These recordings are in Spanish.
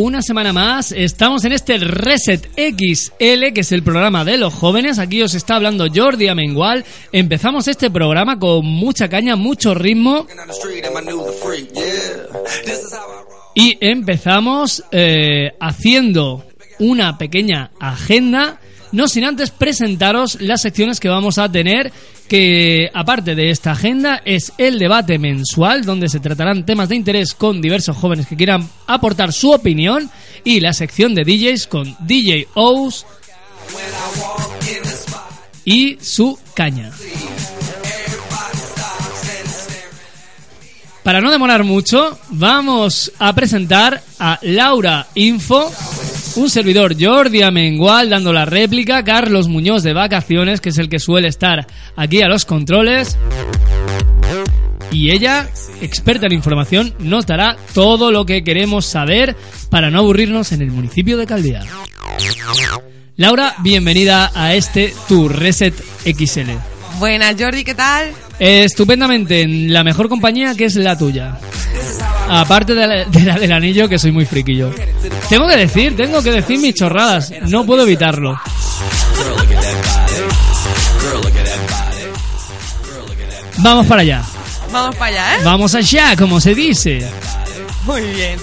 Una semana más, estamos en este Reset XL, que es el programa de los jóvenes. Aquí os está hablando Jordi Amengual. Empezamos este programa con mucha caña, mucho ritmo. Y empezamos eh, haciendo una pequeña agenda no sin antes presentaros las secciones que vamos a tener, que aparte de esta agenda es el debate mensual, donde se tratarán temas de interés con diversos jóvenes que quieran aportar su opinión, y la sección de DJs con DJ O's y su caña. Para no demorar mucho, vamos a presentar a Laura Info, un servidor Jordi Amengual dando la réplica, Carlos Muñoz de vacaciones, que es el que suele estar aquí a los controles. Y ella, experta en información, nos dará todo lo que queremos saber para no aburrirnos en el municipio de Caldea. Laura, bienvenida a este Tu Reset XL. Buenas, Jordi, ¿qué tal? Estupendamente, en la mejor compañía que es la tuya. Aparte de la, de la del anillo, que soy muy friquillo. Tengo que decir, tengo que decir mis chorradas. No puedo evitarlo. Vamos para allá. Vamos para allá, ¿eh? Vamos allá, como se dice. Muy bien.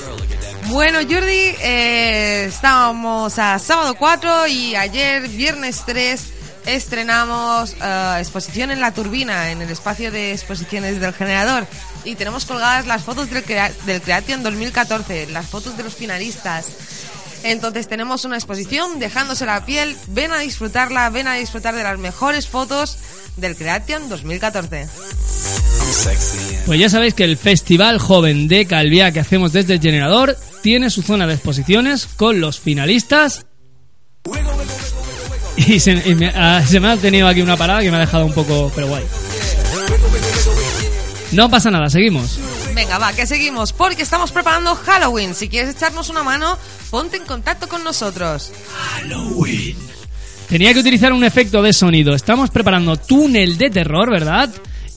Bueno, Jordi, eh, estábamos a sábado 4 y ayer, viernes 3, estrenamos eh, exposición en la turbina, en el espacio de exposiciones del generador. Y tenemos colgadas las fotos del, del Creation 2014, las fotos de los finalistas. Entonces tenemos una exposición dejándose la piel. Ven a disfrutarla, ven a disfrutar de las mejores fotos del Creation 2014. Pues ya sabéis que el Festival Joven de Calviá que hacemos desde el generador tiene su zona de exposiciones con los finalistas. Y se, y me, ah, se me ha tenido aquí una parada que me ha dejado un poco, pero guay. No pasa nada, seguimos. Venga, va, que seguimos, porque estamos preparando Halloween. Si quieres echarnos una mano, ponte en contacto con nosotros. Tenía que utilizar un efecto de sonido. Estamos preparando túnel de terror, ¿verdad?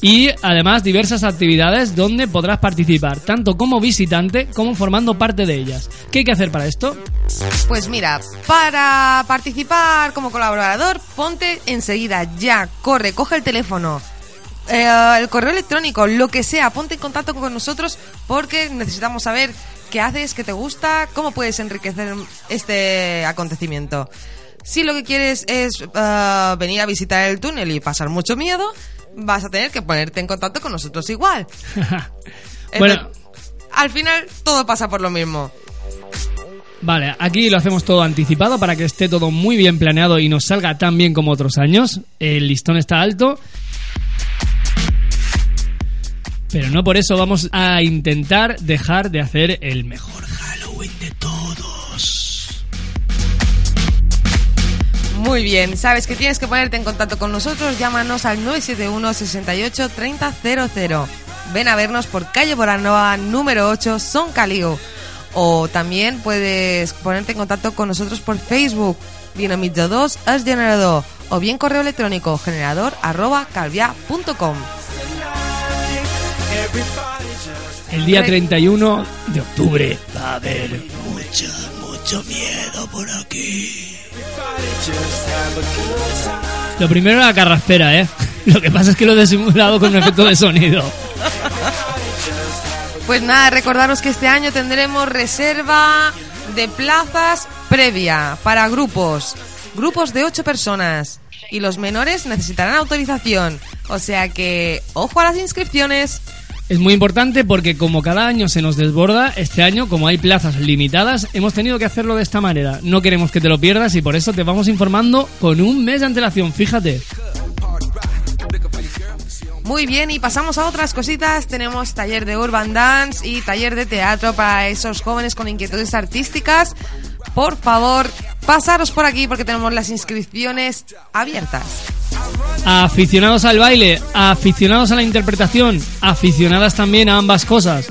Y además diversas actividades donde podrás participar, tanto como visitante como formando parte de ellas. ¿Qué hay que hacer para esto? Pues mira, para participar como colaborador, ponte enseguida, ya, corre, coge el teléfono. eh, el correo electrónico, lo que sea, ponte en contacto con nosotros porque necesitamos saber qué haces, qué te gusta, cómo puedes enriquecer este acontecimiento. Si lo que quieres es eh, venir a visitar el túnel y pasar mucho miedo, vas a tener que ponerte en contacto con nosotros igual. bueno, Entonces, al final todo pasa por lo mismo. vale, aquí lo hacemos todo anticipado para que esté todo muy bien planeado y nos salga tan bien como otros años. El listón está alto. Pero no por eso vamos a intentar dejar de hacer el mejor Halloween de todos. Muy bien, sabes que tienes que ponerte en contacto con nosotros, llámanos al 971 68 3000. Ven a vernos por calle Boranoa número 8, Son Calío. O también puedes ponerte en contacto con nosotros por Facebook, Dinamito 2 es generador, o bien correo electrónico generador arroba calvia.com. El día 31 de octubre va a haber mucho, mucho miedo por aquí. Lo primero la carraspera, ¿eh? Lo que pasa es que lo he disimulado con un efecto de sonido. Pues nada, recordaros que este año tendremos reserva de plazas previa para grupos. Grupos de 8 personas. Y los menores necesitarán autorización. O sea que, ojo a las inscripciones. Es muy importante porque como cada año se nos desborda, este año, como hay plazas limitadas, hemos tenido que hacerlo de esta manera. No queremos que te lo pierdas y por eso te vamos informando con un mes de antelación, fíjate. Muy bien, y pasamos a otras cositas. Tenemos taller de Urban Dance y taller de teatro para esos jóvenes con inquietudes artísticas. Por favor, pasaros por aquí porque tenemos las inscripciones abiertas. Aficionados al baile, aficionados a la interpretación, aficionadas también a ambas cosas.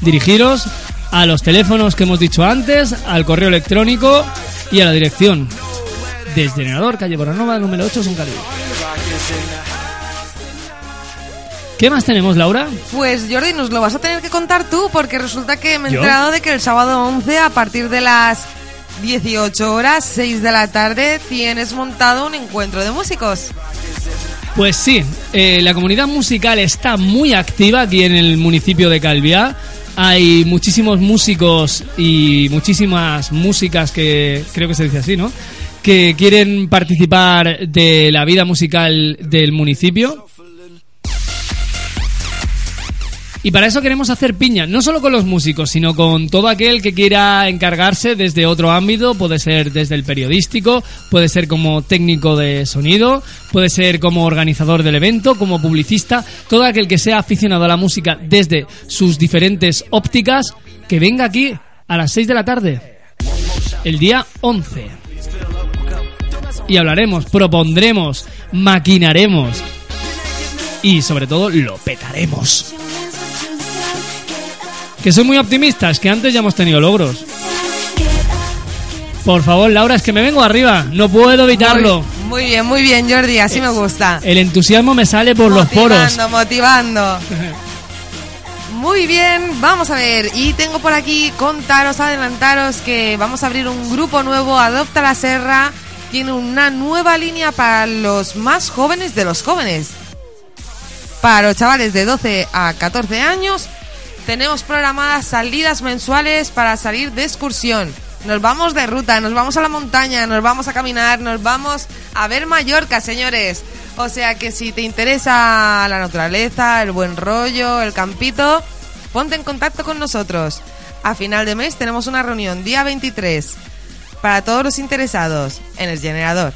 Dirigiros a los teléfonos que hemos dicho antes, al correo electrónico y a la dirección. Desgenerador, calle Boranova, número 8, Son Caribe. ¿Qué más tenemos, Laura? Pues Jordi, nos lo vas a tener que contar tú porque resulta que me he enterado de que el sábado 11 a partir de las 18 horas, 6 de la tarde, tienes montado un encuentro de músicos. Pues sí, eh, la comunidad musical está muy activa aquí en el municipio de Calviá. Hay muchísimos músicos y muchísimas músicas que creo que se dice así, ¿no? Que quieren participar de la vida musical del municipio. Y para eso queremos hacer piña, no solo con los músicos, sino con todo aquel que quiera encargarse desde otro ámbito, puede ser desde el periodístico, puede ser como técnico de sonido, puede ser como organizador del evento, como publicista, todo aquel que sea aficionado a la música desde sus diferentes ópticas, que venga aquí a las 6 de la tarde, el día 11. Y hablaremos, propondremos, maquinaremos y sobre todo lo petaremos. Que soy muy optimista, es que antes ya hemos tenido logros. Por favor, Laura, es que me vengo arriba, no puedo evitarlo. Muy, bien, muy bien, Jordi, así me gusta. El entusiasmo me sale por los poros. Motivando, motivando. Muy bien, vamos a ver. Y tengo por aquí contaros, adelantaros que vamos a abrir un grupo nuevo, Adopta la Serra. Tiene una nueva línea para los más jóvenes de los jóvenes. Para los chavales de 12 a 14 años tenemos programadas salidas mensuales para salir de excursión. Nos vamos de ruta, nos vamos a la montaña, nos vamos a caminar, nos vamos a ver Mallorca, señores. O sea que si te interesa la naturaleza, el buen rollo, el campito, ponte en contacto con nosotros. A final de mes tenemos una reunión día 23 para todos los interesados en el generador.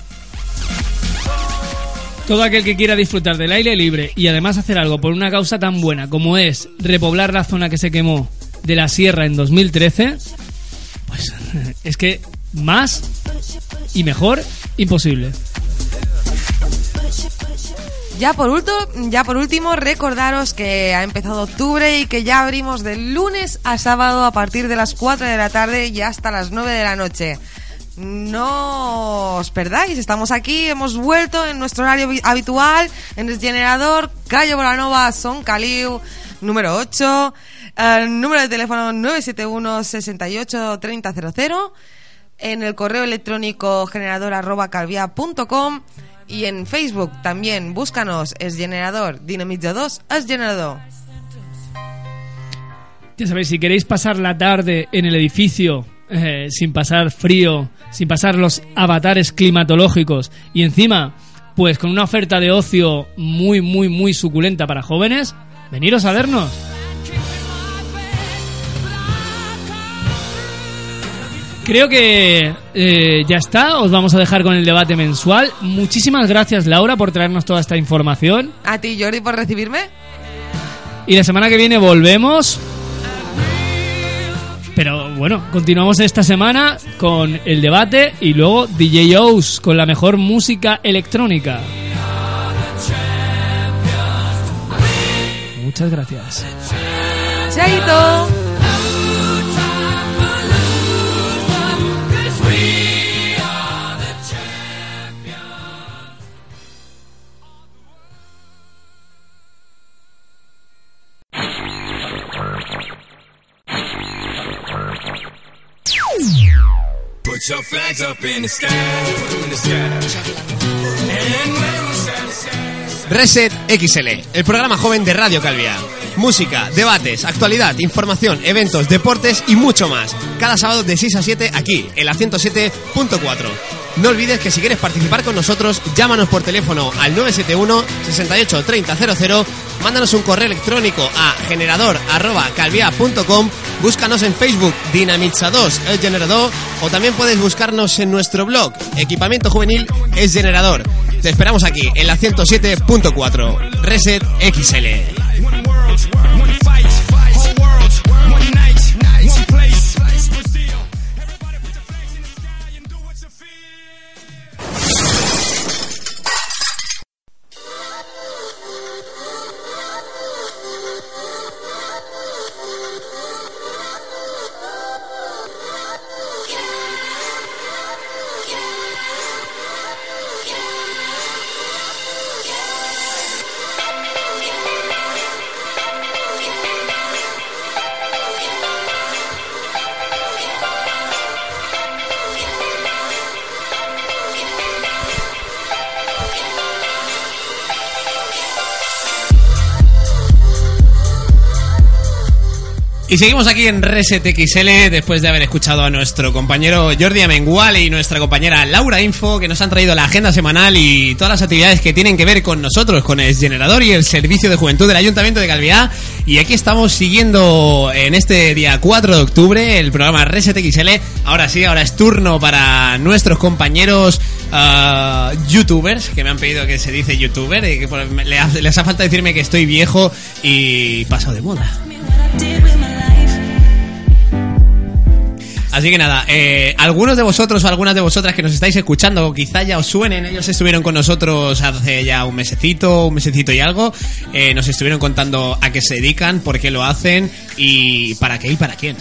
Todo aquel que quiera disfrutar del aire libre y además hacer algo por una causa tan buena como es repoblar la zona que se quemó de la sierra en 2013, pues es que más y mejor imposible. Ya por, último, ya por último, recordaros que ha empezado octubre y que ya abrimos de lunes a sábado a partir de las 4 de la tarde y hasta las 9 de la noche. No os perdáis, estamos aquí, hemos vuelto en nuestro horario habitual, en el generador, Calle Bolanova, Son Caliu, número 8, número de teléfono 971 68 3000, en el correo electrónico generador arroba calvia.com y en Facebook también, búscanos, es generador, Dinamito 2, es generador. Ya sabéis, si queréis pasar la tarde en el edificio eh, sin pasar frío, sin pasar los avatares climatológicos y encima, pues con una oferta de ocio muy, muy, muy suculenta para jóvenes, veniros a vernos. Creo que eh, ya está, os vamos a dejar con el debate mensual. Muchísimas gracias Laura por traernos toda esta información. A ti Jordi por recibirme. Y la semana que viene volvemos pero bueno, continuamos esta semana con el debate y luego DJ O's con la mejor música electrónica. Muchas gracias. Chaito. Reset XL, el programa joven de Radio Calvia. Música, debates, actualidad, información, eventos, deportes y mucho más. Cada sábado de 6 a 7 aquí, en la 107.4. No olvides que si quieres participar con nosotros, llámanos por teléfono al 971 68 3000 mándanos un correo electrónico a generador.calvia.com, búscanos en Facebook Dinamitza 2 el generador o también puedes buscarnos en nuestro blog Equipamiento Juvenil es Generador. Te esperamos aquí en la 107.4 Reset XL. Y seguimos aquí en Reset XL después de haber escuchado a nuestro compañero Jordi Amengual y nuestra compañera Laura Info que nos han traído la agenda semanal y todas las actividades que tienen que ver con nosotros, con el generador y el servicio de juventud del Ayuntamiento de Calviá. Y aquí estamos siguiendo en este día 4 de octubre el programa Reset XL. Ahora sí, ahora es turno para nuestros compañeros ah, youtubers que me han pedido que se dice youtuber y que les hace falta decirme que estoy viejo y pasado de moda. Así que nada, eh, algunos de vosotros o algunas de vosotras que nos estáis escuchando, quizá ya os suenen, ellos estuvieron con nosotros hace ya un mesecito, un mesecito y algo, eh, nos estuvieron contando a qué se dedican, por qué lo hacen y para qué y para quién.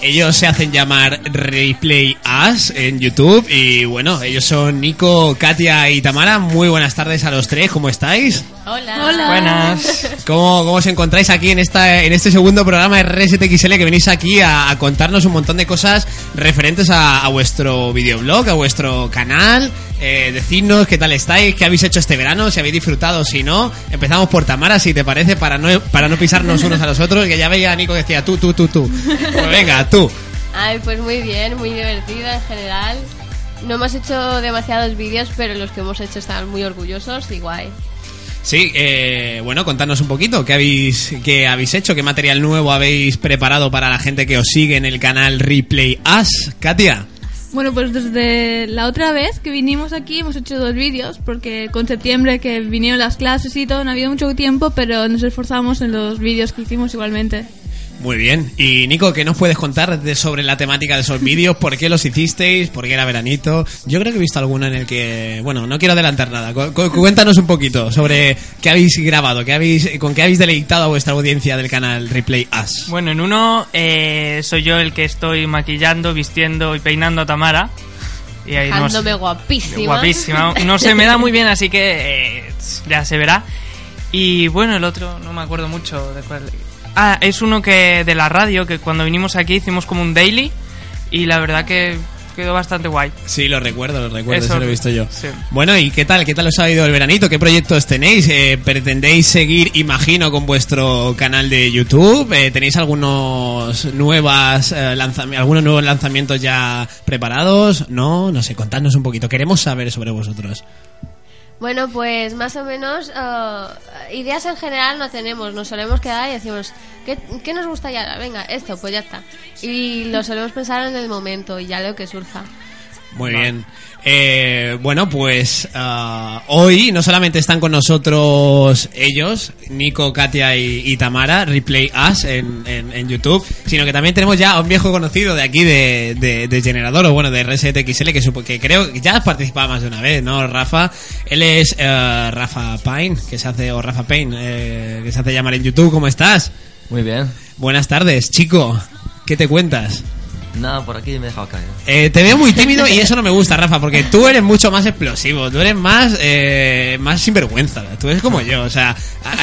Ellos se hacen llamar Replay En YouTube y bueno, ellos son Nico, Katia y Tamara. Muy buenas tardes a los tres, ¿cómo estáis? Hola. Buenas. ¿Cómo, cómo os encontráis aquí en esta en este segundo programa de RSTXL que venís aquí a, a contarnos un montón de cosas referentes a, a vuestro videoblog, a vuestro canal? Eh, decidnos qué tal estáis, qué habéis hecho este verano, si habéis disfrutado, si no. Empezamos por Tamara, si te parece, para no, para no pisarnos unos a los otros, que ya veía a Nico que decía tú, tú, tú, tú. Pues venga, tú. Ay, pues muy bien, muy divertida en general. No hemos hecho demasiados vídeos, pero los que hemos hecho están muy orgullosos y guay. Sí, eh, bueno, contanos un poquito qué habéis, qué habéis hecho, qué material nuevo habéis preparado para la gente que os sigue en el canal Replay Us. Katia. Bueno, pues desde la otra vez que vinimos aquí hemos hecho dos vídeos, porque con septiembre que vinieron las clases y todo, no ha habido mucho tiempo, pero nos esforzamos en los vídeos que hicimos igualmente. Muy bien. Y Nico, ¿qué nos puedes contar de, sobre la temática de esos vídeos? ¿Por qué los hicisteis? ¿Por qué era veranito? Yo creo que he visto alguno en el que... Bueno, no quiero adelantar nada. Cu- cu- cuéntanos un poquito sobre qué habéis grabado, qué habéis, con qué habéis deleitado a vuestra audiencia del canal Replay Us. Bueno, en uno eh, soy yo el que estoy maquillando, vistiendo y peinando a Tamara. Y ahí no Dejándome sé- guapísima. Guapísima. No se me da muy bien, así que eh, ya se verá. Y bueno, el otro no me acuerdo mucho de cuál. Ah, es uno que de la radio, que cuando vinimos aquí hicimos como un daily. Y la verdad que quedó bastante guay. Sí, lo recuerdo, lo recuerdo, Eso- lo he visto yo. sí. Bueno, ¿y qué tal? ¿Qué tal os ha ido el veranito? ¿Qué proyectos tenéis? Eh, ¿Pretendéis seguir, imagino, con vuestro canal de YouTube? Eh, ¿Tenéis algunos nuevas eh, lanzami- algunos nuevos lanzamientos ya preparados? No, no sé, contadnos un poquito. Queremos saber sobre vosotros. Bueno, pues más o menos eh, ideas en general no tenemos. Nos solemos quedar y decimos, ¿qué, qué nos gusta ya? Venga, esto, pues ya está. Y lo solemos pensar en el momento y ya lo que surja. Muy bien. Eh, bueno, pues ah, hoy no solamente están con nosotros ellos, Nico, Katia y, y Tamara, Replay Us en, en- en YouTube, sino que también tenemos ya a un viejo conocido de aquí de, de- de Generador, o bueno, de RSTXL, que, supo- que creo que ya has participado más de una vez, ¿no, Rafa? Él es eh, Rafa Pine, que se hace, o Rafa Payne, eh, que se hace llamar en YouTube. ¿Cómo estás? Muy bien. Buenas tardes, chico. ¿Qué te cuentas? Nada, por aquí me he dejado caer. Eh, te veo muy tímido y eso no me gusta, Rafa, porque tú eres mucho más explosivo, tú eres más, eh, más sinvergüenza, tú eres como yo, o sea,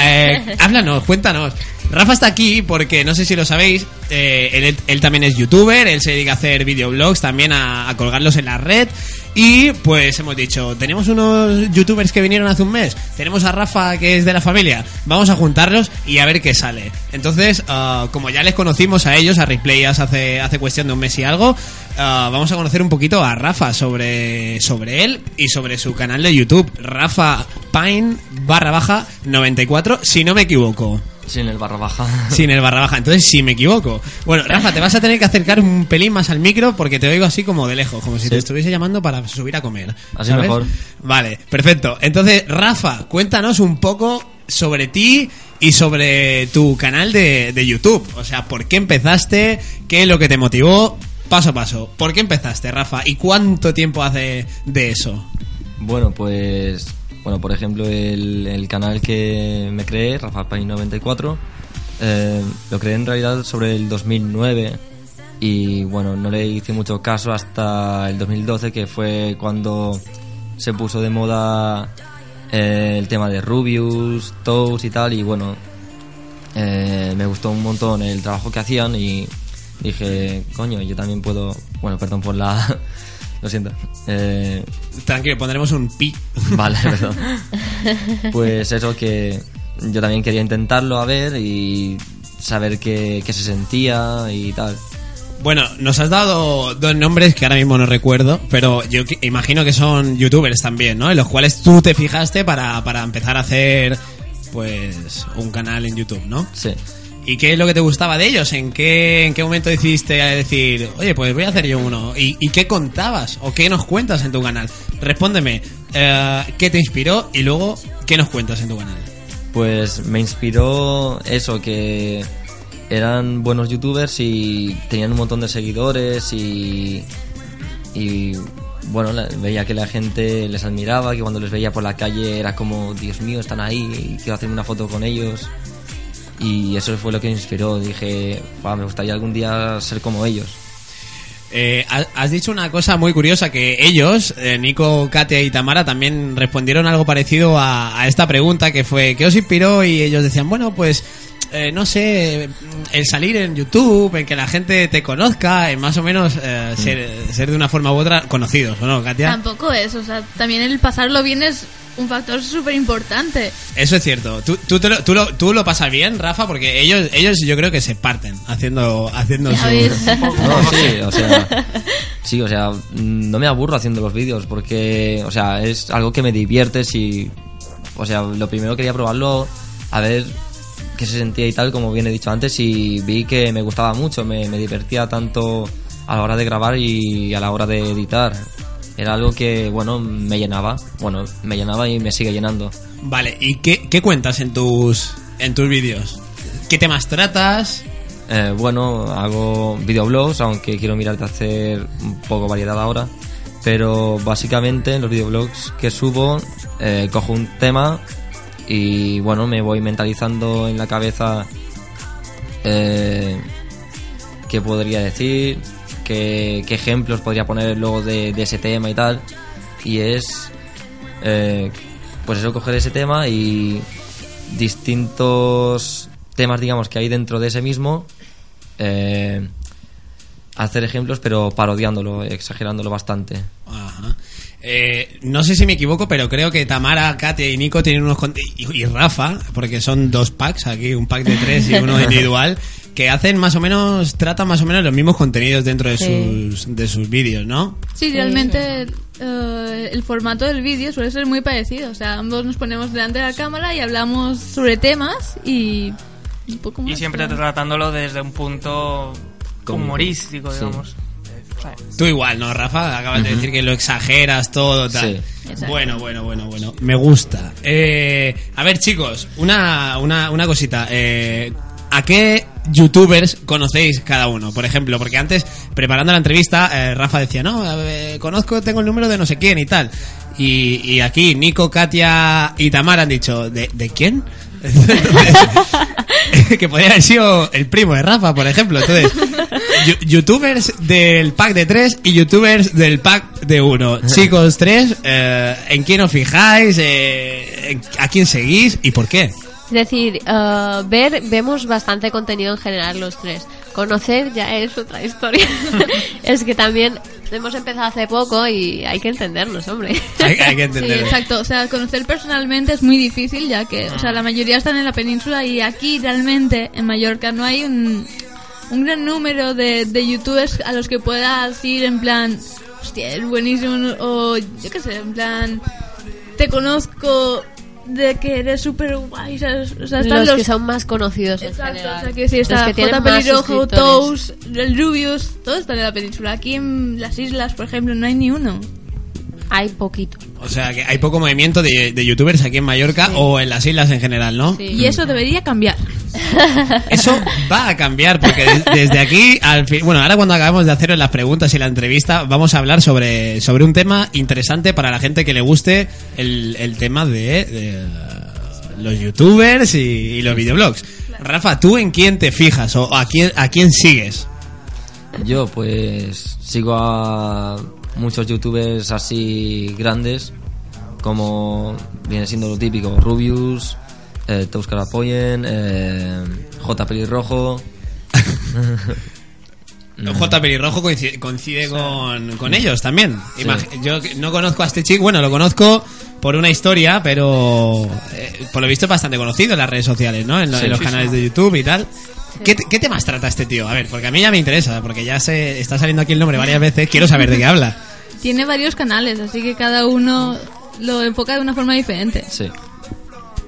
eh, háblanos, cuéntanos. Rafa está aquí porque, no sé si lo sabéis, eh, él, él también es youtuber, él se dedica a hacer videoblogs también, a, a colgarlos en la red. Y pues hemos dicho, tenemos unos youtubers que vinieron hace un mes, tenemos a Rafa que es de la familia, vamos a juntarlos y a ver qué sale. Entonces, ah, como ya les conocimos a ellos, a Replayas hace, hace cuestión de un mes y algo, ah, vamos a conocer un poquito a Rafa sobre, sobre él y sobre su canal de YouTube. Rafa, Pine barra baja 94, si no me equivoco. Sin el barra baja. Sin el barra baja, entonces sí me equivoco. Bueno, Rafa, te vas a tener que acercar un pelín más al micro porque te oigo así como de lejos, como si te estuviese llamando para subir a comer. Así ¿sabes? mejor. Vale, perfecto. Entonces, Rafa, cuéntanos un poco sobre ti y sobre tu canal de, de YouTube. O sea, ¿por qué empezaste? ¿Qué es lo que te motivó? Paso a paso. ¿Por qué empezaste, Rafa? ¿Y cuánto tiempo hace de eso? Bueno, pues. Bueno, por ejemplo, el, canal que me creé, Rafa Pay 94, eh, lo creé en realidad sobre el 2009 y bueno, no le hice mucho caso hasta el 2012, que fue cuando se puso de moda eh, el tema de Rubius, Toast y tal, y bueno, eh, me gustó un montón el trabajo que hacían y dije, coño, yo también puedo. Bueno, perdón por la. Lo siento. Eh, Tranquilo, pondremos un pi. Vale, perdón. Pues eso que yo también quería intentarlo a ver y saber qué, qué se sentía y tal. Bueno, nos has dado dos nombres que ahora mismo no recuerdo, pero yo imagino que son youtubers también, ¿no? En los cuales tú te fijaste para, para empezar a hacer, pues, un canal en YouTube, ¿no? Sí. ¿Y qué es lo que te gustaba de ellos? ¿En qué, en qué momento decidiste decir, oye, pues voy a hacer yo uno? ¿Y, y qué contabas? ¿O qué nos cuentas en tu canal? Respóndeme, eh, ¿qué te inspiró? Y luego, ¿qué nos cuentas en tu canal? Pues me inspiró eso, que eran buenos youtubers y tenían un montón de seguidores y, y bueno, veía que la gente les admiraba, que cuando les veía por la calle era como, Dios mío, están ahí, quiero hacerme una foto con ellos. Y eso fue lo que me inspiró. Dije, "Buah, me gustaría algún día ser como ellos. Eh, ha- has dicho una cosa muy curiosa que ellos, eh, Nico, Katia y Tamara, también respondieron algo parecido a, a esta pregunta que fue ¿qué os inspiró? Y ellos decían, bueno, pues eh, no sé, el salir en YouTube, en que la gente te conozca, en más o menos eh, ser, ser de una forma u otra conocidos, ¿o no, Katia? Tampoco es, o sea, también el pasarlo bien es un factor súper importante. Eso es cierto. ¿Tú, tú, te lo, tú, lo, tú lo pasas bien, Rafa, porque ellos, ellos yo creo que se parten haciendo, haciendo su... No, sí, o sea, sí, o sea, mm, no me aburro haciendo los vídeos porque, o sea, es algo que me divierte si, o sea, lo primero quería probarlo a ver qué se sentía y tal, como bien he dicho antes, y vi que me gustaba mucho, me, me divertía tanto a la hora de grabar y a la hora de editar. Era algo que, bueno, me llenaba, bueno, me llenaba y me sigue llenando. Vale, ¿y qué, qué cuentas en tus, en tus vídeos? ¿Qué temas tratas? Eh, bueno, hago videoblogs, aunque quiero mirar de hacer un poco variedad ahora. Pero básicamente en los videoblogs que subo, eh, cojo un tema y bueno, me voy mentalizando en la cabeza eh, qué podría decir, qué, qué ejemplos podría poner luego de, de ese tema y tal. Y es, eh, pues eso, coger ese tema y distintos temas, digamos, que hay dentro de ese mismo, eh, hacer ejemplos, pero parodiándolo, exagerándolo bastante. Ajá. Eh, no sé si me equivoco, pero creo que Tamara, Katia y Nico tienen unos... Y, y Rafa, porque son dos packs aquí, un pack de tres y uno individual, que hacen más o menos, tratan más o menos los mismos contenidos dentro de Sí. sus, de sus vídeos, ¿no? Sí, realmente eh, el formato del vídeo suele ser muy parecido. O sea, ambos nos ponemos delante de la cámara y hablamos sobre temas y un poco más. Y siempre claro. tratándolo desde un punto humorístico, Sí. digamos. Tú igual, ¿no, Rafa? Acabas de decir que lo exageras todo, tal. Sí. Bueno, bueno, bueno, bueno. Me gusta. Eh, a ver, chicos, una, una, una cosita. Eh, ¿A qué youtubers conocéis cada uno? Por ejemplo, porque antes, preparando la entrevista, eh, Rafa decía, no, conozco, tengo el número de no sé quién y tal. Y, aquí Nico, Katia y Tamara han dicho, ¿de, quién? Que podría haber sido el primo de Rafa, por ejemplo. Entonces, youtubers del pack de tres y youtubers del pack de uno. Chicos, tres, eh, ¿en quién os fijáis? Eh, ¿A quién seguís? ¿Y por qué? Es decir, eh, ver, vemos bastante contenido en general los tres. Conocer ya es otra historia. es que también hemos empezado hace poco y hay que entendernos, hombre. Hay, hay que Sí, entender. exacto. O sea, conocer personalmente es muy difícil, ya que, o sea, la mayoría están en la península y aquí realmente, en Mallorca, no hay un, un gran número de, de youtubers a los que puedas ir en plan, hostia, es buenísimo, o yo qué sé, en plan, te conozco de que eres súper guay. O sea, están Los, los, que son más conocidos en Exacto, o sea, Los está que tienen Pelirrojo, suscriptores. Toast, el Rubius, todos están en la península. Aquí en las islas, por ejemplo, no hay ni uno. Hay poquito. O sea, que hay poco movimiento de, de youtubers aquí en Mallorca o en las islas en general, ¿no? Sí. Y eso debería cambiar. Eso va a cambiar porque de- desde aquí al fin, bueno, ahora cuando acabemos de hacer las preguntas y la entrevista vamos a hablar sobre, sobre un tema interesante para la gente que le guste el, el tema de, de, los youtubers y, y los videoblogs. Rafa, ¿tú en quién te fijas o a quién a quién sigues? Yo pues sigo a muchos youtubers así grandes como viene siendo lo típico Rubius, eh, Touscar Apoyen, eh, J Pelirrojo. J. Pelirrojo coincide, coincide con, con ellos también. Imag- Yo no conozco a este chico, bueno, lo conozco por una historia, pero eh, por lo visto es bastante conocido en las redes sociales, ¿no? En, lo- Sí, en los sí, canales de YouTube y tal. ¿Qué, te- qué temas trata este tío? A ver, porque a mí ya me interesa, porque ya se está saliendo aquí el nombre varias veces, quiero saber de qué habla. Tiene varios canales, así que cada uno lo enfoca de una forma diferente. Sí.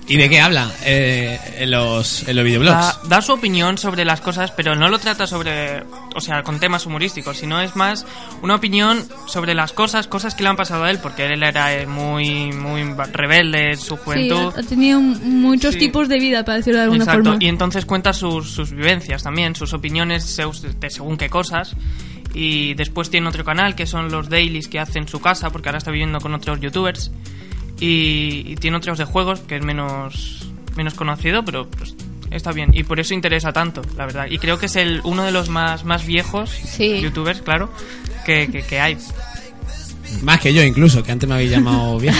¿Y de qué habla eh, en, los, en los videoblogs? Da, da su opinión sobre las cosas, pero no lo trata sobre, o sea, con temas humorísticos, sino es más una opinión sobre las cosas, cosas que le han pasado a él, porque él era eh, muy, muy rebelde en su Sí, juventud. ha ha tenido muchos Sí. tipos de vida, para decirlo de alguna Exacto, forma. y entonces cuenta sus, sus vivencias también, sus opiniones de según qué cosas. Y después tiene otro canal que son los dailies que hace en su casa, porque ahora está viviendo con otros youtubers. Y, y tiene otros de juegos que es menos, menos conocido, pero pues, está bien. Y por eso interesa tanto, la verdad. Y creo que es el, uno de los más, más viejos Sí. youtubers, claro, que, que, que hay. Más que yo incluso, que antes me habéis llamado viejo.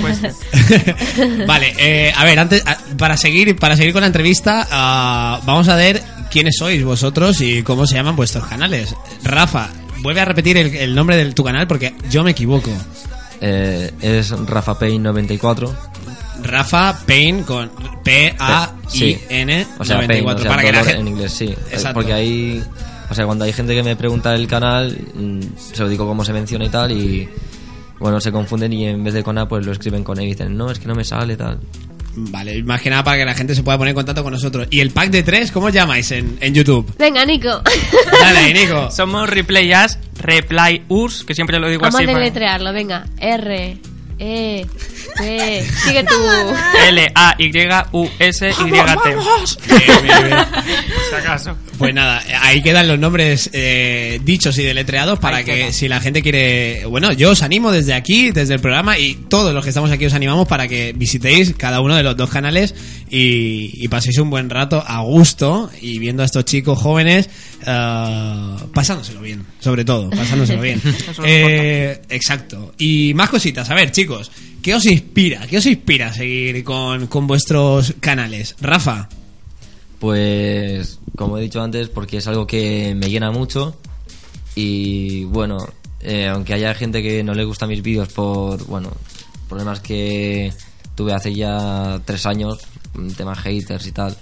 Pues, vale, eh, a ver, antes para seguir para seguir con la entrevista, ah, vamos a ver quiénes sois vosotros y cómo se llaman vuestros canales. Rafa, vuelve a repetir el, el nombre de tu canal porque yo me equivoco. Eh, es Rafa Payne 94. Rafa Payne con P A I Sí. N O sea, 94 Payne, o sea, para que la dolor gente en inglés, sí. Exacto. Porque ahí, o sea, cuando hay gente que me pregunta el canal, mm, se lo digo cómo se menciona y tal, y bueno, se confunden y en vez de con A, pues lo escriben con E y dicen, no, es que no me sale tal. Vale, más que nada para que la gente se pueda poner en contacto con nosotros. ¿Y el pack de tres, cómo os llamáis en, en YouTube? Venga, Nico. Dale, Nico. somos Replay As, Replay Us, que siempre lo digo Vamos a así. para- deletrearlo, venga. R, E, T. Sigue tú. L-A-Y-U-S-Y-T. Bien, bien, bien. Si acaso. Pues nada, ahí quedan los nombres eh, dichos y deletreados para Ahí que queda. si la gente quiere... Bueno, yo os animo desde aquí, desde el programa y todos los que estamos aquí os animamos para que visitéis cada uno de los dos canales y, y paséis un buen rato a gusto y viendo a estos chicos jóvenes eh, pasándoselo bien, sobre todo, pasándoselo bien. Eh, exacto. Y más cositas, a ver chicos, ¿qué os inspira? ¿Qué os inspira a seguir con, con vuestros canales? Rafa. Pues, como he dicho antes, porque es algo que me llena mucho y bueno, eh, aunque haya gente que no le gusta mis vídeos por, bueno, problemas que tuve hace ya tres años, un tema haters y tal,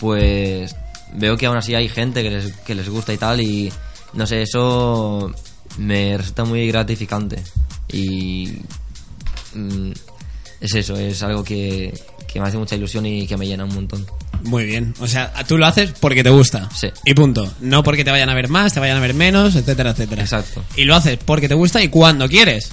pues veo que aún así hay gente que les, que les gusta y tal y no sé, eso me resulta muy gratificante y mm, es eso, es algo que, que me hace mucha ilusión y que me llena un montón. Muy bien. O sea, tú lo haces porque te gusta. Sí. Y punto. No porque te vayan a ver más, te vayan a ver menos, etcétera, etcétera. Exacto. Y lo haces porque te gusta y cuando quieres.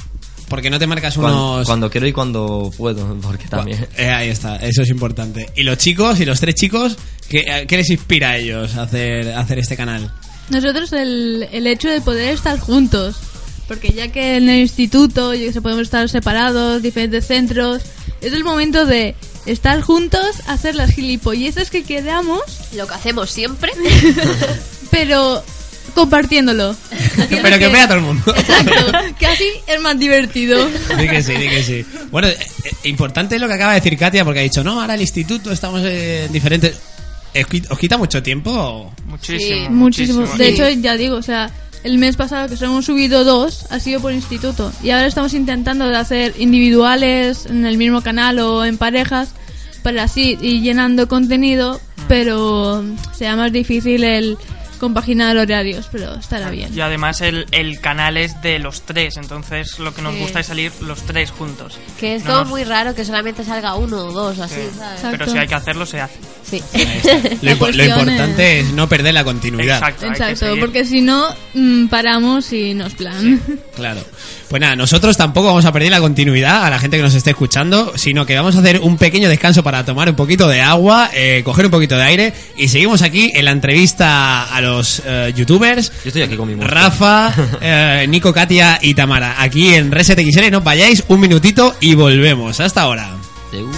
Porque no te marcas Cuando, unos... cuando quiero y cuando puedo, porque también. Eh, ahí está, eso es importante. Y los chicos, y los tres chicos, ¿qué, eh, qué les inspira a ellos a hacer, a hacer este canal? Nosotros el, el hecho de poder estar juntos, porque ya que en el instituto yo que sé, podemos estar separados, diferentes centros, es el momento de estar juntos, hacer las gilipolleces que queramos, Lo que hacemos siempre. pero compartiéndolo. Haciendo Pero que vea todo el mundo. Exacto, que así es más divertido. Di que sí, di que sí. Bueno, eh, eh, importante lo que acaba de decir Katia, porque ha dicho, no, ahora el instituto estamos en diferentes... ¿Os qui- ¿Os quita mucho tiempo? Muchísimo. Sí. Muchísimo. De Sí. hecho, ya digo, o sea, el mes pasado que solo hemos subido dos ha sido por instituto. Y ahora estamos intentando de hacer individuales en el mismo canal o en parejas para así ir llenando contenido, pero sea más difícil el compaginar horarios, pero estará bien. Y además el, el canal es de los tres, entonces lo que nos Sí. gusta es salir los tres juntos. Que es No como nos- muy raro que solamente salga uno o dos, así, Sí. ¿sabes? Exacto. Pero si hay que hacerlo, se hace. Sí. Lo, impo- lo cuestión importante es no perder la continuidad. Exacto. Exacto, porque si no, mm, paramos y nos plan. Claro. Pues nada, nosotros tampoco vamos a perder la continuidad a la gente que nos esté escuchando, sino que vamos a hacer un pequeño descanso para tomar un poquito de agua, eh, coger un poquito de aire y seguimos aquí en la entrevista a los eh, youtubers. Yo estoy aquí con mi mujer. Rafa, eh, Nico, Katia y Tamara. Aquí en Reset XL, no os vayáis un minutito y volvemos. Hasta ahora. Eu.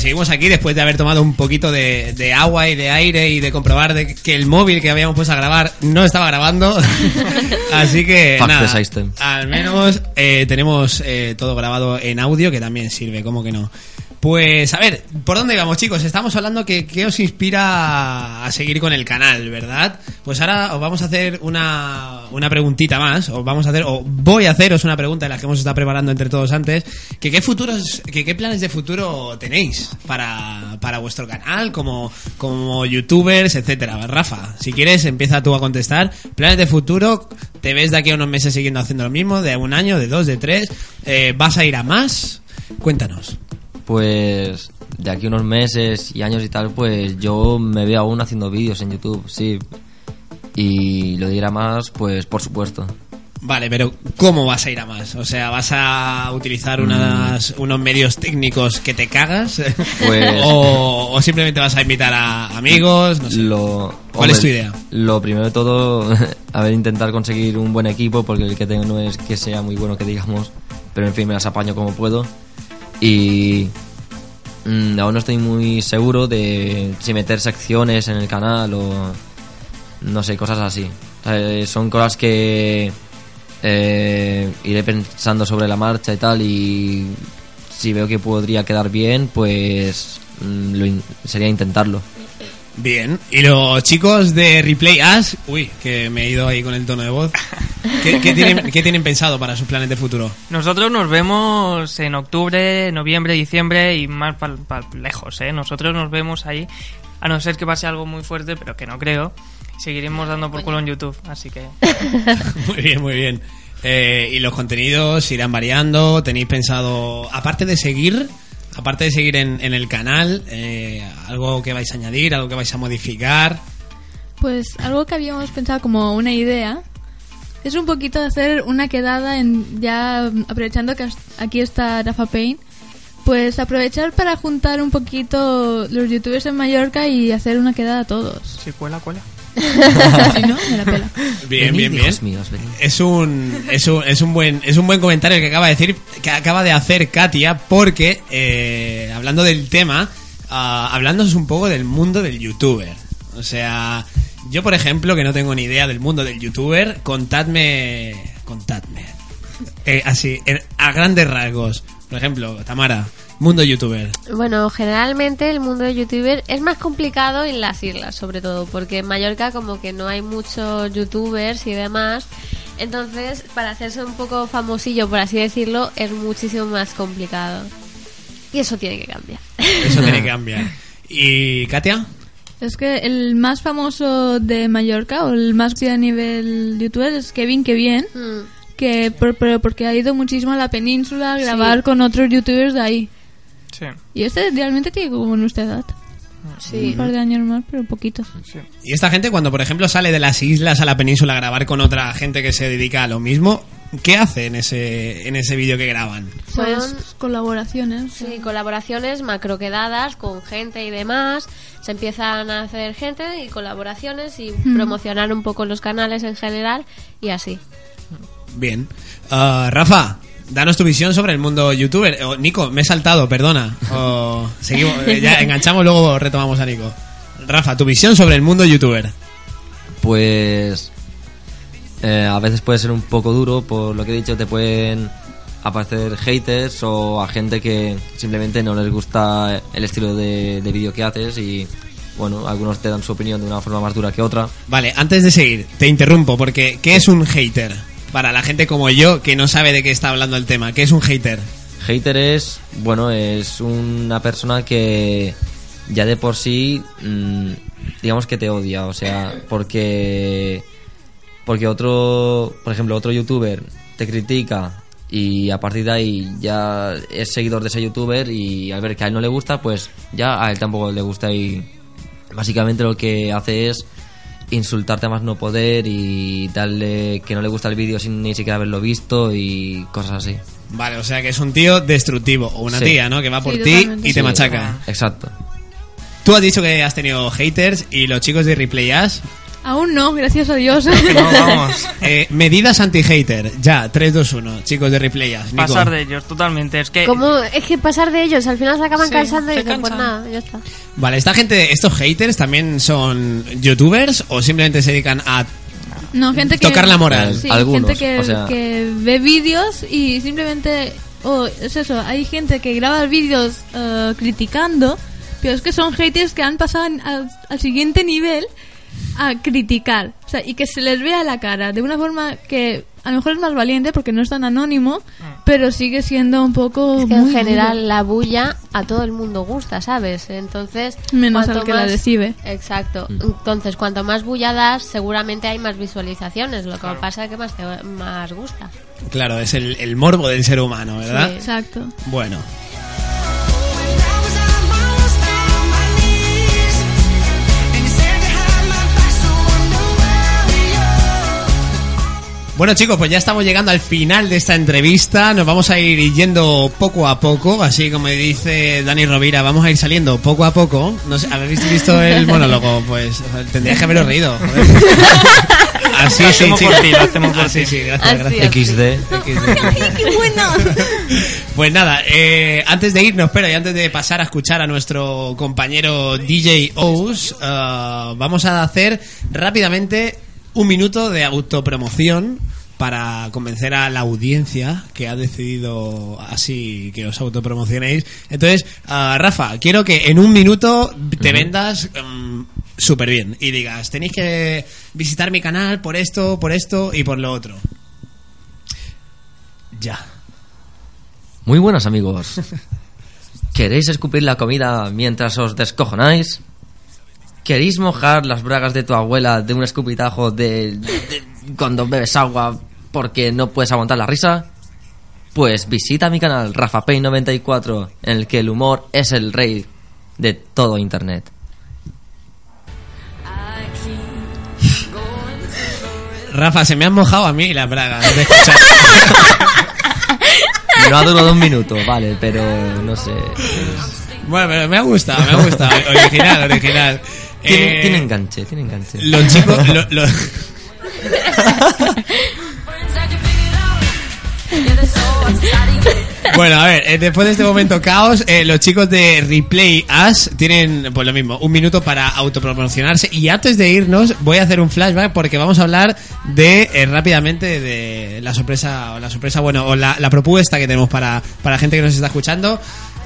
Seguimos aquí después de haber tomado un poquito de, de agua y de aire y de comprobar de que el móvil que habíamos puesto a grabar no estaba grabando. Así que nada, al menos eh, tenemos eh, todo grabado en audio que también sirve, como que no. Pues a ver, ¿por dónde vamos chicos? Estamos hablando que qué os inspira a seguir con el canal, ¿verdad? Pues ahora os vamos a hacer una, una preguntita más, os vamos a hacer, o voy a haceros una pregunta de la que hemos estado preparando entre todos antes, qué futuros, que qué planes de futuro tenéis para, para vuestro canal, como, como youtubers, etcétera. Rafa, si quieres empieza tú a contestar. Planes de futuro, ¿te ves de aquí a unos meses siguiendo haciendo lo mismo? ¿De un año, de dos, de tres? Eh, ¿Vas a ir a más? Cuéntanos. Pues de aquí unos meses y años y tal, pues yo me veo aún haciendo vídeos en YouTube, sí. Y lo dirá más, pues por supuesto. Vale, pero ¿cómo vas a ir a más? O sea, ¿vas a utilizar unas, unos medios técnicos que te cagas? Pues- o, o simplemente vas a invitar a amigos? No sé. Lo, ¿Cuál es tu idea? Lo primero de todo, a ver, intentar conseguir un buen equipo, porque el que tengo no es que sea muy bueno que digamos, pero en fin, me las apaño como puedo. Y mm, aún no estoy muy seguro de si meter secciones en el canal o no sé, cosas así. Eh, son cosas que eh, iré pensando sobre la marcha y tal y si veo que podría quedar bien, pues mm, sería intentarlo. Bien. Y los chicos de Replay As, uy, que me he ido ahí con el tono de voz. ¿Qué, qué tienen, qué tienen pensado para sus planes de futuro? Nosotros nos vemos en octubre, noviembre, diciembre y más para lejos, ¿eh? Nosotros nos vemos ahí, a no ser que pase algo muy fuerte, pero que no creo. Seguiremos dando por culo en YouTube, así que... Muy bien, muy bien. Eh, y los contenidos irán variando. ¿Tenéis pensado, aparte de seguir, aparte de seguir en, en el canal, eh, algo que vais a añadir, algo que vais a modificar? Pues algo que habíamos pensado como una idea es un poquito de hacer una quedada en ya aprovechando que aquí está Rafa Payne, pues aprovechar para juntar un poquito los youtubers en Mallorca y hacer una quedada todos. Si cuela, cuela. Si no, me la pela. Bien, bien, bien. míos. Es un, es un, es un buen, es un buen comentario el que acaba de decir, que acaba de hacer Katia, porque eh, hablando del tema, ah, hablándonos un poco del mundo del youtuber. O sea, yo por ejemplo, que no tengo ni idea del mundo del youtuber, contadme, contadme. Eh, así, en- a grandes rasgos. Por ejemplo, Tamara, mundo youtuber. Bueno, generalmente el mundo de youtuber es más complicado en las islas, sobre todo, porque en Mallorca como que no hay muchos youtubers y demás. Entonces, para hacerse un poco famosillo, por así decirlo, es muchísimo más complicado. Y eso tiene que cambiar. Eso tiene que cambiar. ¿Y Katia? Es que el más famoso de Mallorca o el más que a nivel youtuber es Kevin Que Bien, Mm, que por- pero porque ha ido muchísimo a la península a Sí. grabar con otros youtubers de ahí. Sí, Y este realmente tiene como nuestra edad. sí. Un par de años más, pero poquitos. sí. Y esta gente cuando por ejemplo sale de las islas a la península a grabar con otra gente que se dedica a lo mismo, ¿qué hace en ese, en ese vídeo que graban? Pues Son- colaboraciones. Sí, colaboraciones macro quedadas con gente y demás. Se empiezan a hacer gente y colaboraciones y promocionar un poco los canales en general y así. Bien. Ah, Rafa, danos tu visión sobre el mundo youtuber. O, Nico, me he saltado, perdona. O, seguimos, eh, ya enganchamos, luego retomamos a Nico. Rafa, tu visión sobre el mundo youtuber. Pues eh, a veces puede ser un poco duro, por lo que he dicho, te pueden aparecer haters o a gente que simplemente no les gusta el estilo de, de vídeo que haces y bueno, algunos te dan su opinión de una forma más dura que otra. Vale, antes de seguir, te interrumpo porque ¿qué es un hater? Para la gente como yo que no sabe de qué está hablando el tema, ¿qué es un hater? Hater es, bueno, es una persona que ya de por sí, mm, digamos que te odia, o sea, porque porque otro, por ejemplo, otro youtuber te critica y a partir de ahí ya es seguidor de ese youtuber y al ver que a él no le gusta, pues ya a él tampoco le gusta y básicamente lo que hace es insultarte a más no poder y darle que no le gusta el vídeo sin ni siquiera haberlo visto y cosas así. Vale, o sea que es un tío destructivo o una Sí. tía, ¿no? Que va por Sí, ti y te Sí. machaca. Exacto. Tú has dicho que has tenido haters y los chicos de Replay Ash, Aún no, gracias a Dios. No, vamos. eh, medidas anti-hater. Ya, 3, 2, 1. Chicos de Replay Ash. Nico. Pasar de ellos, totalmente. Es que ¿Cómo? Es que pasar de ellos, al final se acaban Sí, cansando y dicen, pues nada, ya está. Vale, esta gente, estos haters también son youtubers o simplemente se dedican a No, gente que... tocar la moral. Sí, Algunos, gente que, o sea- que ve vídeos y simplemente... Oh, es eso, hay gente que graba vídeos eh, criticando, pero es que son haters que han pasado al, al siguiente nivel a criticar. O sea, y que se les vea la cara de una forma que a lo mejor es más valiente porque no es tan anónimo, pero sigue siendo un poco... Es que muy en general duro. la bulla a todo el mundo gusta, ¿sabes? Entonces... Menos al que la recibe. Exacto. Entonces, cuanto más bulla das, seguramente hay más visualizaciones. Lo que pasa es que más, te, más gusta. Claro, es el, el morbo del ser humano, ¿verdad? Sí. Exacto. Bueno. Bueno chicos, pues ya estamos llegando al final de esta entrevista. Nos vamos a ir yendo poco a poco, así como dice Dani Rovira, vamos a ir saliendo poco a poco. No sé, ¿habéis visto el monólogo? Pues tendrías que haberos reído. joder. Así, Lo sí, hacemos chicos. por ti, lo hacemos por Así, ti. sí, gracias, Así gracias. XD. ¡Qué bueno! Pues nada, eh, antes de irnos, pero y antes de pasar a escuchar a nuestro compañero DJ Ous, eh, vamos a hacer rápidamente un minuto de autopromoción para convencer a la audiencia que ha decidido así que os autopromocionéis. Entonces, ah, Rafa, quiero que en un minuto te vendas súper bien y digas, tenéis que visitar mi canal por esto, por esto y por lo otro. ya. Muy buenos amigos. ¿Queréis escupir la comida mientras os descojonáis? ¿Queréis mojar las bragas de tu abuela de un escupitajo de, de- cuando bebes agua porque no puedes aguantar la risa? Pues visita mi canal Rafa Pay 94 en el que el humor es el rey de todo internet. Rafa, se me han mojado a mí las bragas de escuchar. No ha durado un minuto, vale, pero no sé. bueno, pero me ha gustado, me ha gustado. Original, original. Tiene, Eh, tiene enganche, tiene enganche. Los chicos... lo- lo- Bueno, a ver, eh, después de este momento caos, eh, los chicos de Replay Us tienen, pues lo mismo, un minuto para autopromocionarse. Y antes de irnos, voy a hacer un flashback porque vamos a hablar de, eh, rápidamente, de la sorpresa, o la sorpresa, bueno, o la, la propuesta que tenemos para, para la gente que nos está escuchando.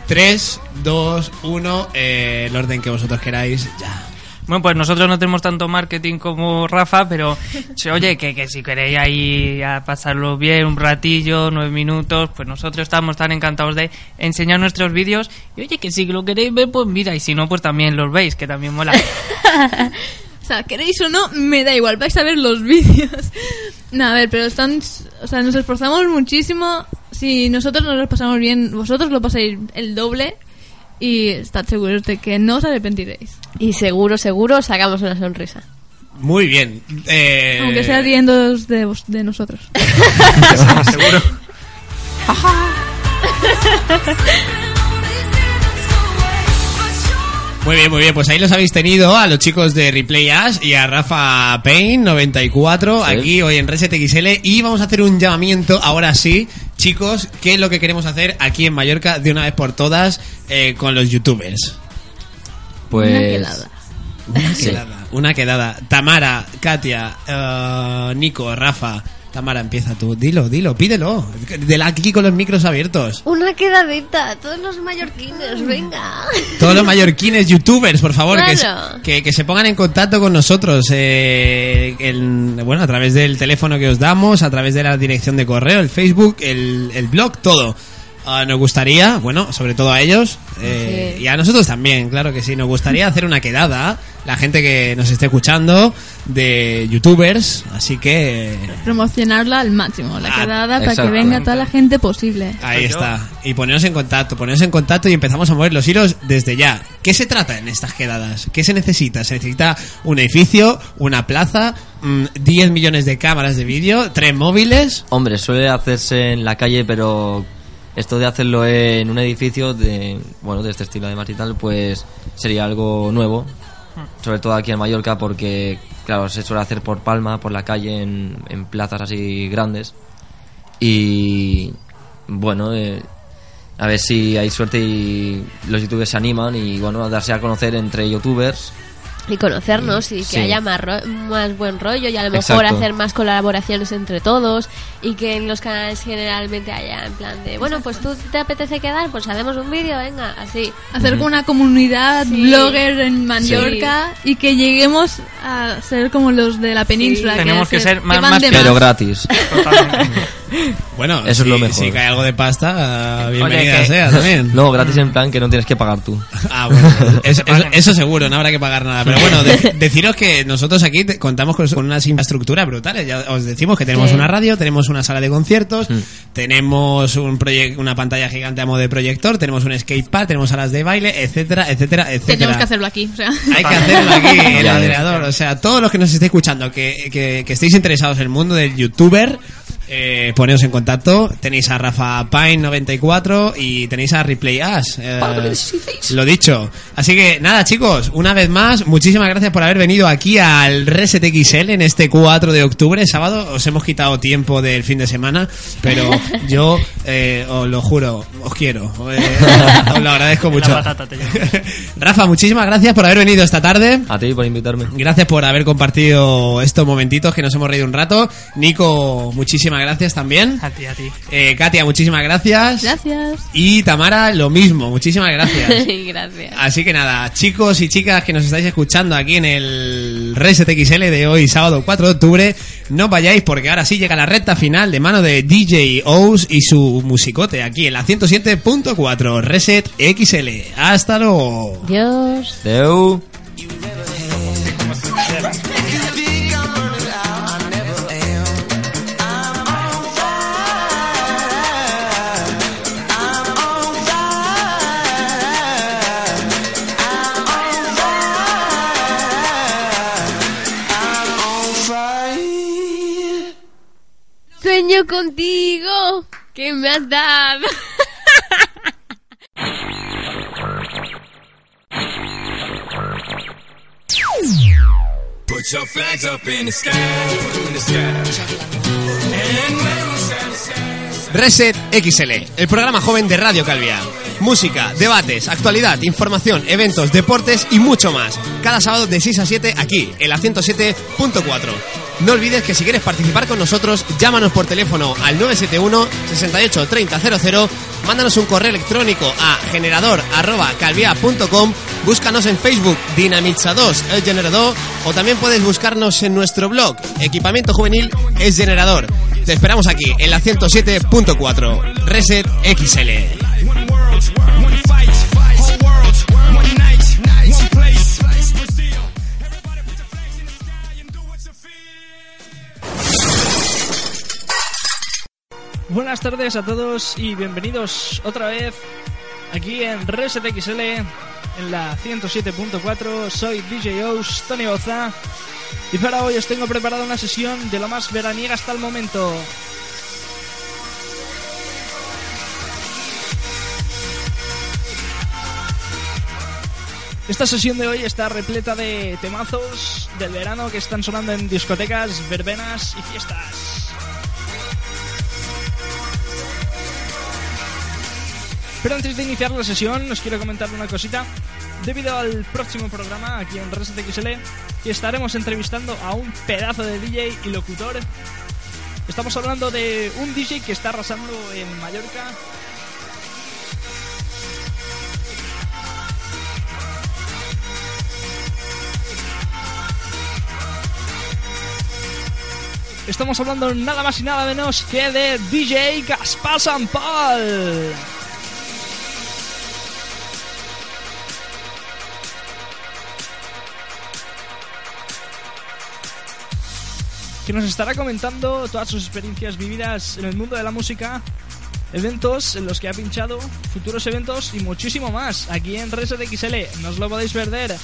3, 2, 1, eh, el orden que vosotros queráis, ya. Bueno, pues nosotros no tenemos tanto marketing como Rafa, pero oye, que, que si queréis ahí a pasarlo bien un ratillo, nueve minutos, pues nosotros estamos tan encantados de enseñar nuestros vídeos. Y oye, que si lo queréis ver, pues mira, y si no, pues también los veis, que también mola. O sea, queréis o no, me da igual, vais a ver los vídeos. No, a ver, pero están, o sea, nos esforzamos muchísimo. Si nosotros nos lo pasamos bien, vosotros lo pasáis el doble y estad seguros de que no os arrepentiréis. Y seguro, seguro sacamos una sonrisa. Muy bien. Eh, Aunque sea riéndoos de, vos- de nosotros. Seguro. Muy bien, muy bien. Pues ahí los habéis tenido a los chicos de Replay Ash y a Rafa Payne 94 Sí. aquí hoy en Reset XL y vamos a hacer un llamamiento ahora sí, chicos, qué es lo que queremos hacer aquí en Mallorca de una vez por todas eh, con los youtubers. Pues. Una quedada. Una Sí. quedada. Una quedada. Tamara, Katia, eh, Nico, Rafa. Tamara, empieza tú. Dilo, dilo, pídelo. De la aquí con los micros abiertos. Una quedadita, todos los mallorquines, venga. Todos los mallorquines youtubers, por favor, que, Claro. que, que se pongan en contacto con nosotros. eh, en- bueno, a través del teléfono que os damos, a través de la dirección de correo, el Facebook, el, el blog, todo. Ah, nos gustaría, bueno, sobre todo a ellos eh, Sí. y a nosotros también, claro que sí, nos gustaría hacer una quedada, la gente que nos esté escuchando, de youtubers, así que Promocionarla al máximo, la Ah, quedada, para que venga toda la gente posible. Ahí yo. está. Y poneros en contacto, poneros en contacto y empezamos a mover los hilos desde ya. ¿Qué se trata en estas quedadas? ¿Qué se necesita? Se necesita un edificio, una plaza, mm, 10 millones de cámaras de vídeo, tres móviles. Hombre, suele hacerse en la calle, pero esto de hacerlo en un edificio de, bueno, de este estilo además y tal, pues sería algo nuevo. Sobre todo aquí en Mallorca, porque, claro, se suele hacer por Palma, por la calle, en, plazas así grandes. Y, bueno, eh, a ver si hay suerte y los youtubers se animan y, bueno, a darse a conocer entre youtubers. Y conocernos y que Sí. haya más, ro- más buen rollo y a lo mejor Exacto. hacer más colaboraciones entre todos y que en los canales generalmente haya en plan de, bueno, pues tú te apetece quedar, pues hacemos un vídeo, venga, así. Hacer como una comunidad Sí. blogger en Mallorca y que lleguemos a ser como los de la península. Tenemos que ser más- más Pero gratis. Bueno, Eso es si, lo mejor. si cae algo de pasta, bienvenida que- sea también. No, gratis en plan que no tienes que pagar tú. Ah, bueno, eso, eso- eso seguro, no habrá que pagar nada. Pero bueno, de- deciros que nosotros aquí te- contamos con, con unas infraestructuras brutales. Ya os decimos que tenemos Sí. una radio, tenemos una sala de conciertos, Mm. tenemos un una pantalla gigante a modo de proyector, tenemos un skatepark, tenemos salas de baile, etcétera, etcétera, etcétera. Tenemos que hacerlo aquí. O sea. Hay que hacerlo aquí, el moderador. O sea, todos los que nos estéis escuchando, que, que, que estéis interesados en el mundo del youtuber, eh, poneos en contacto. Tenéis a Rafa Pine 94 y tenéis a Replay Ash. eh, lo dicho. Así que nada, chicos, una vez más, muchísimas gracias por haber venido aquí al Reset XL en este 4 de octubre, sábado. Os hemos quitado tiempo del fin de semana, pero yo eh, os lo juro, os quiero. Eh, os lo agradezco mucho. Patata. Rafa, muchísimas gracias por haber venido esta tarde. A ti por invitarme. Gracias por haber compartido estos momentitos que nos hemos reído un rato. Nico, muchísimas muchísimas gracias también. A ti, a ti. Eh, Katia, muchísimas gracias. Gracias. Y Tamara, lo mismo, muchísimas gracias. Gracias. Así que nada, chicos y chicas que nos estáis escuchando aquí en el Reset XL de hoy, sábado 4 de octubre, no vayáis porque ahora sí llega la recta final de mano de DJ Ous y su musicote aquí en la 107.4 Reset XL. Hasta luego. Dios. Deu. Sueño contigo. ¿Qué me has dado? Put your flags up in the sky, in the sky. Reset XL, el programa joven de Radio Calvia. Música, debates, actualidad, información, eventos, deportes y mucho más. Cada sábado de 6 a 7 aquí, en la 107.4. No olvides que si quieres participar con nosotros, llámanos por teléfono al 971 68 30 00, mándanos un correo electrónico a generador@calvia.com, búscanos en Facebook Dinamitza 2 el generador o también puedes buscarnos en nuestro blog Equipamiento Juvenil es Generador. Te esperamos aquí en la 107.4 Reset XL. Buenas tardes a todos y bienvenidos otra vez aquí en Reset XL en la 107.4. Soy DJ Ous, Tony Oza y para hoy os tengo preparada una sesión de lo más veraniega hasta el momento. Esta sesión de hoy está repleta de temazos del verano que están sonando en discotecas, verbenas y fiestas. Pero antes de iniciar la sesión, os quiero comentar una cosita. Debido al próximo programa aquí en Reset XL, estaremos entrevistando a un pedazo de DJ y locutor. Estamos hablando de un DJ que está arrasando en Mallorca. Estamos hablando nada más y nada menos que de DJ Gaspar San Paul. Que nos estará comentando todas sus experiencias vividas en el mundo de la música, eventos en los que ha pinchado, futuros eventos y muchísimo más aquí en Reset XL. No os lo podéis perder.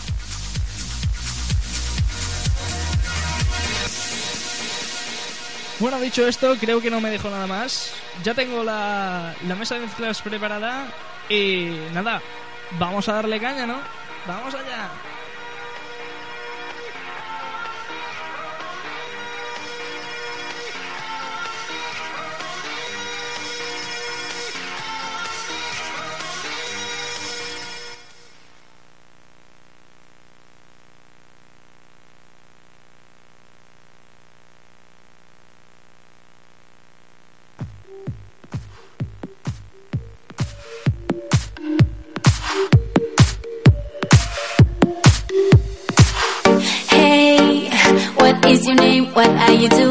Bueno, dicho esto, creo que no me dejo nada más. Ya tengo la, la mesa de mezclas preparada y nada, vamos a darle caña, ¿no? Vamos allá. you do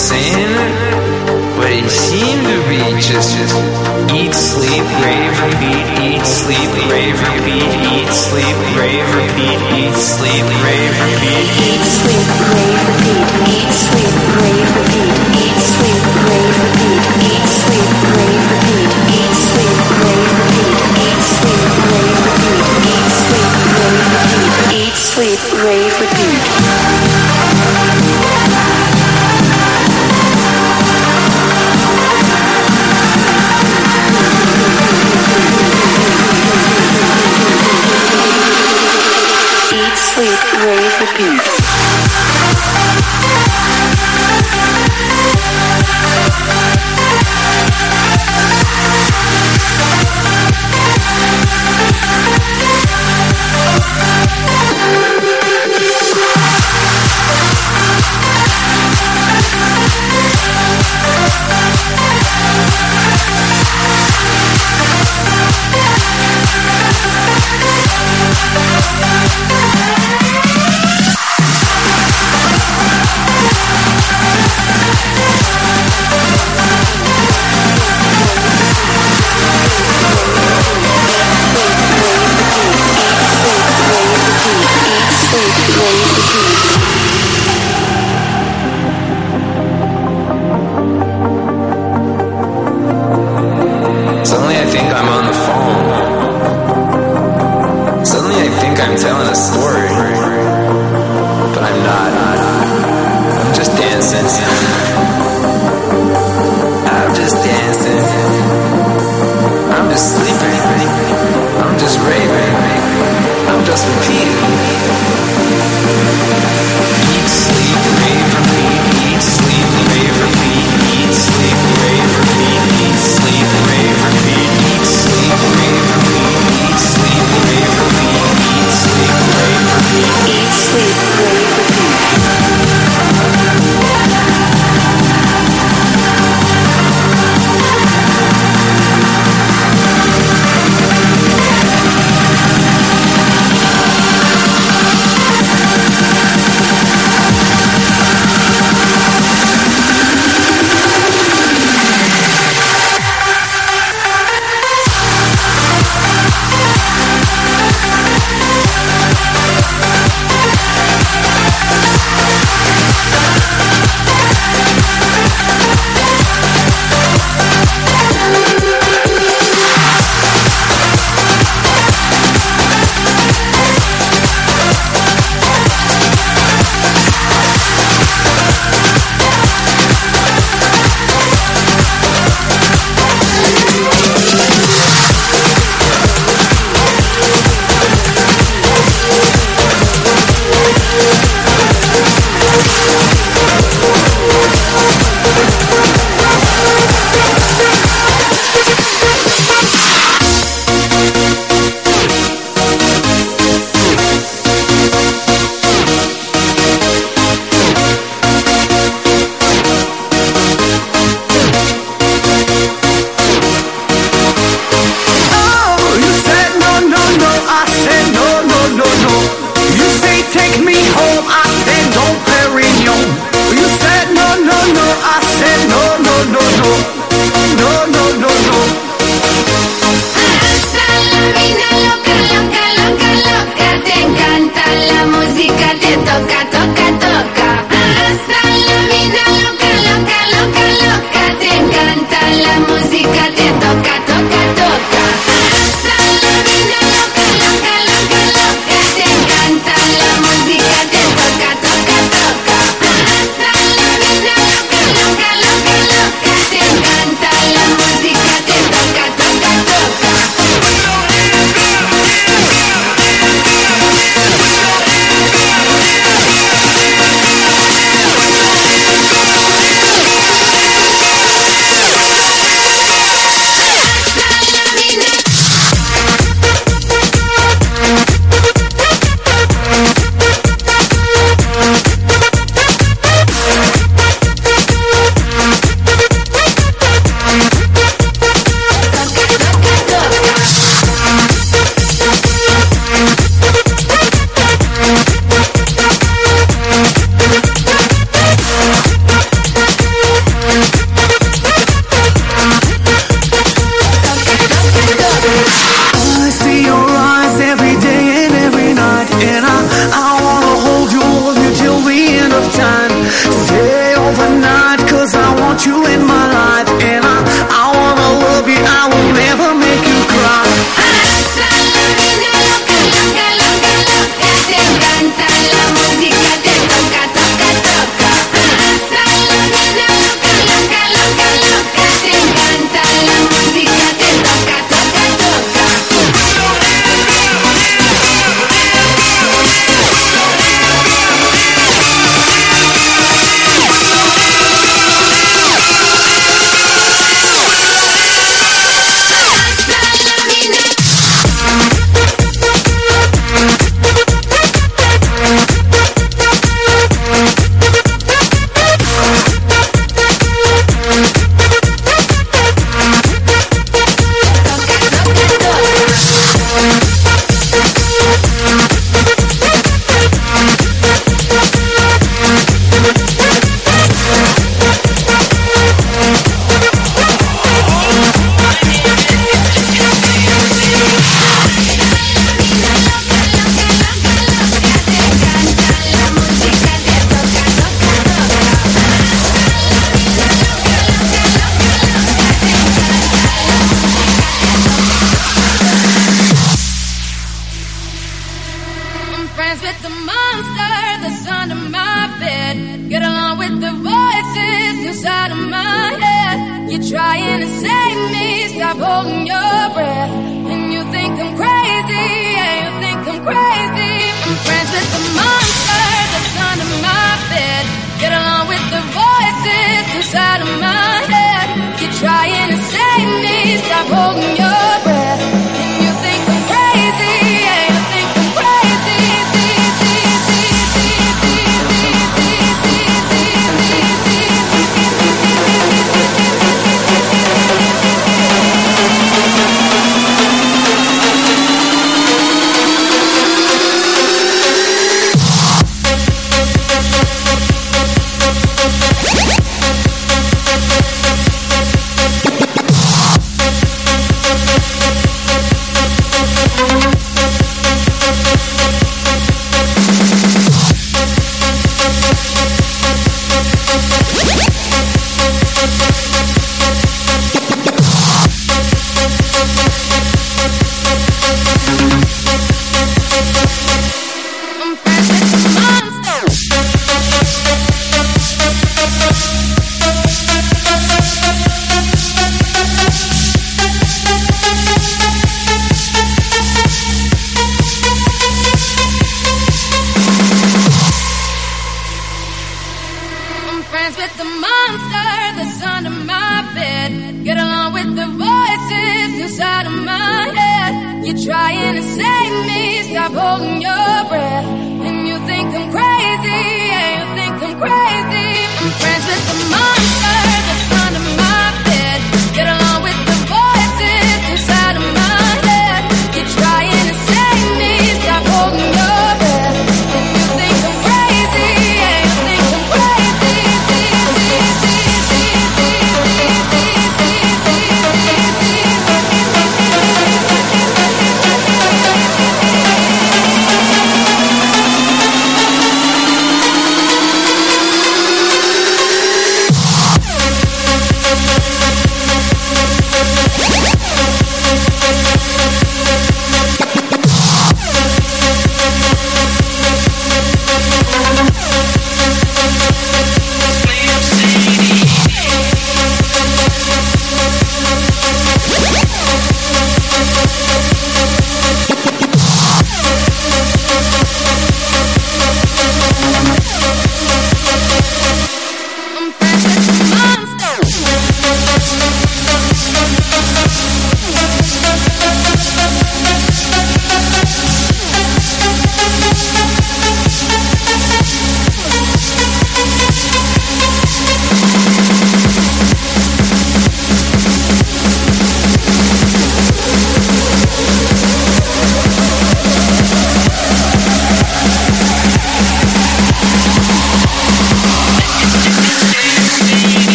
Same. Monster that's under my bed. Get along with the voices inside of my head. You're trying to save me, stop holding your breath. And you think I'm crazy, yeah, you think I'm crazy. I'm friends with the monster that's under my bed. Get along with the voices inside of my head. You're trying to save me, stop holding your breath.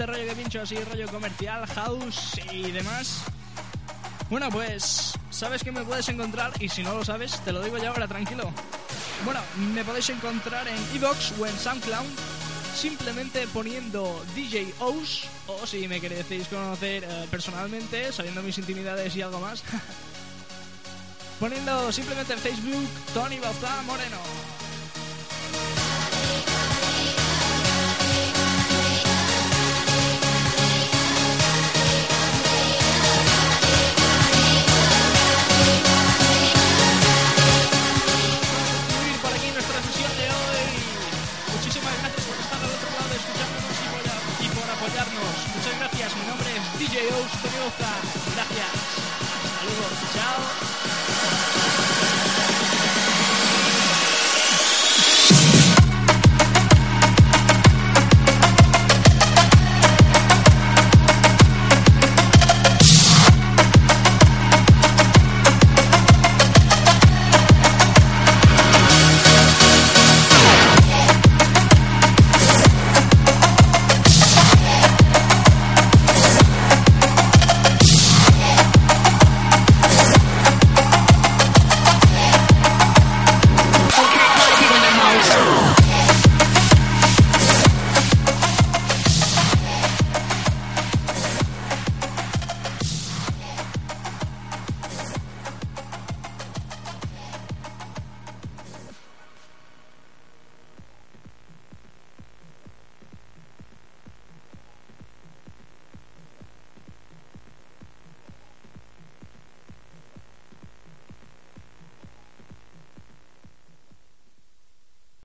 Este rollo que pincho así, rollo comercial, house y demás, bueno, pues sabes que me puedes encontrar y si no lo sabes, te lo digo ya ahora, tranquilo. Bueno, me podéis encontrar en Evox o en SoundCloud simplemente poniendo DJ O's o si me queréis conocer eh, personalmente, sabiendo mis intimidades y algo más, poniendo simplemente en Facebook Tony Bauzá Moreno. Gracias. Saludos. Chao.